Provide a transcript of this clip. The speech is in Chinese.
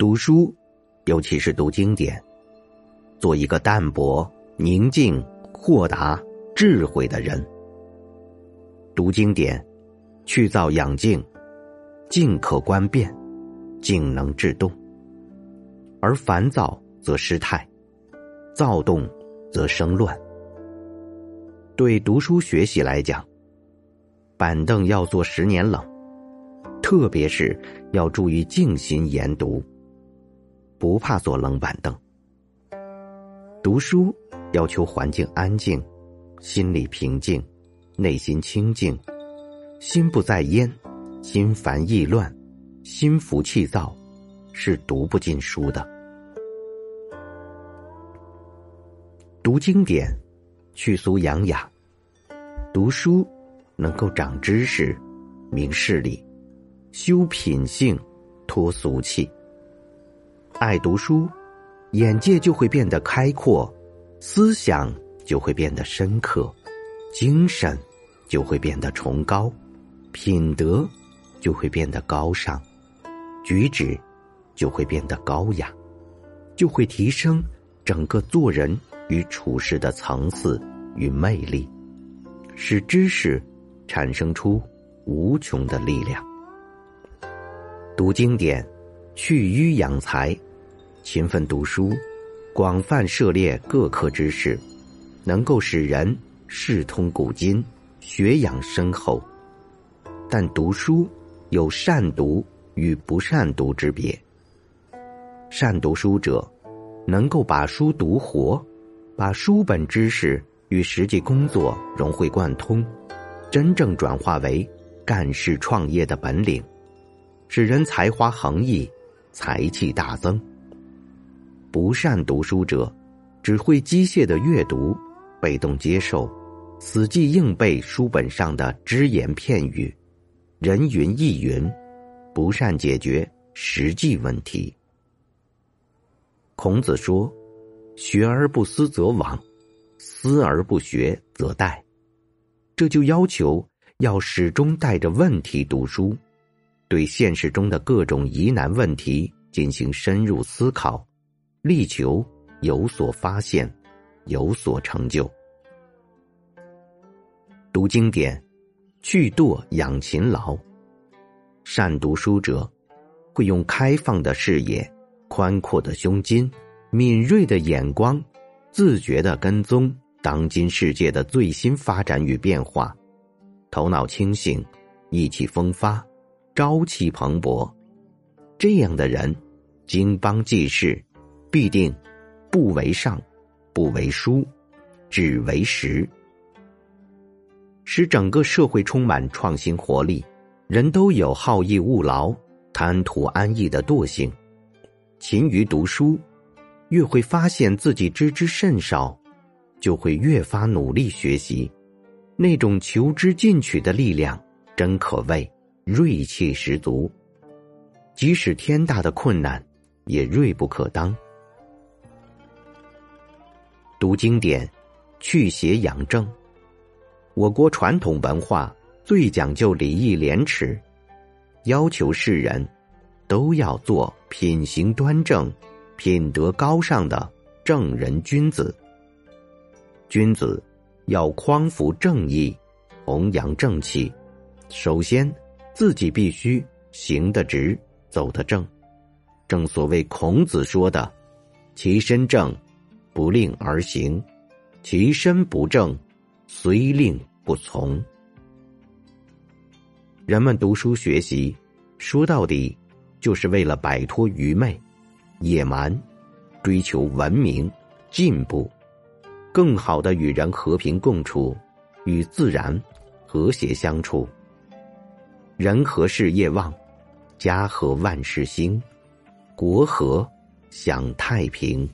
读书，尤其是读经典，做一个淡泊、宁静、豁达、智慧的人。读经典，去躁养静，静可观变，静能制动。而烦躁则失态，躁动则生乱。对读书学习来讲，板凳要坐十年冷，特别是要注意静心研读。不怕坐冷板凳。读书要求环境安静，心里平静，内心清静，心不在焉，心烦意乱，心浮气躁，是读不进书的。读经典，去俗养雅；读书能够长知识，明事理，修品性，脱俗气。爱读书，眼界就会变得开阔，思想就会变得深刻，精神就会变得崇高，品德就会变得高尚，举止就会变得高雅，就会提升整个做人与处事的层次与魅力，使知识产生出无穷的力量。读经典，去瘀养才。勤奋读书，广泛涉猎各科知识，能够使人视通古今，学养深厚。但读书有善读与不善读之别。善读书者，能够把书读活，把书本知识与实际工作融会贯通，真正转化为干事创业的本领，使人才华横溢，才气大增。不善读书者，只会机械的阅读，被动接受，死记硬背书本上的只言片语，人云亦云，不善解决实际问题。孔子说：“学而不思则罔，思而不学则殆。”这就要求要始终带着问题读书，对现实中的各种疑难问题进行深入思考。力求有所发现，有所成就。读经典，去惰养勤劳。善读书者，会用开放的视野、宽阔的胸襟、敏锐的眼光，自觉的跟踪当今世界的最新发展与变化，头脑清醒，意气风发，朝气蓬勃。这样的人，经邦济世。必定不为上，不为书，只为实，使整个社会充满创新活力。人都有好逸恶劳、贪图安逸的惰性，勤于读书，越会发现自己知之甚少，就会越发努力学习。那种求知进取的力量，真可谓锐气十足。即使天大的困难，也锐不可当。读经典，去邪养正。我国传统文化最讲究礼义廉耻，要求世人都要做品行端正、品德高尚的正人君子。君子要匡扶正义，弘扬正气，首先自己必须行得直，走得正。正所谓孔子说的：“其身正。”不令而行，其身不正，虽令不从。人们读书学习，说到底，就是为了摆脱愚昧、野蛮，追求文明、进步，更好的与人和平共处，与自然和谐相处。人和事业旺，家和万事兴，国和享太平。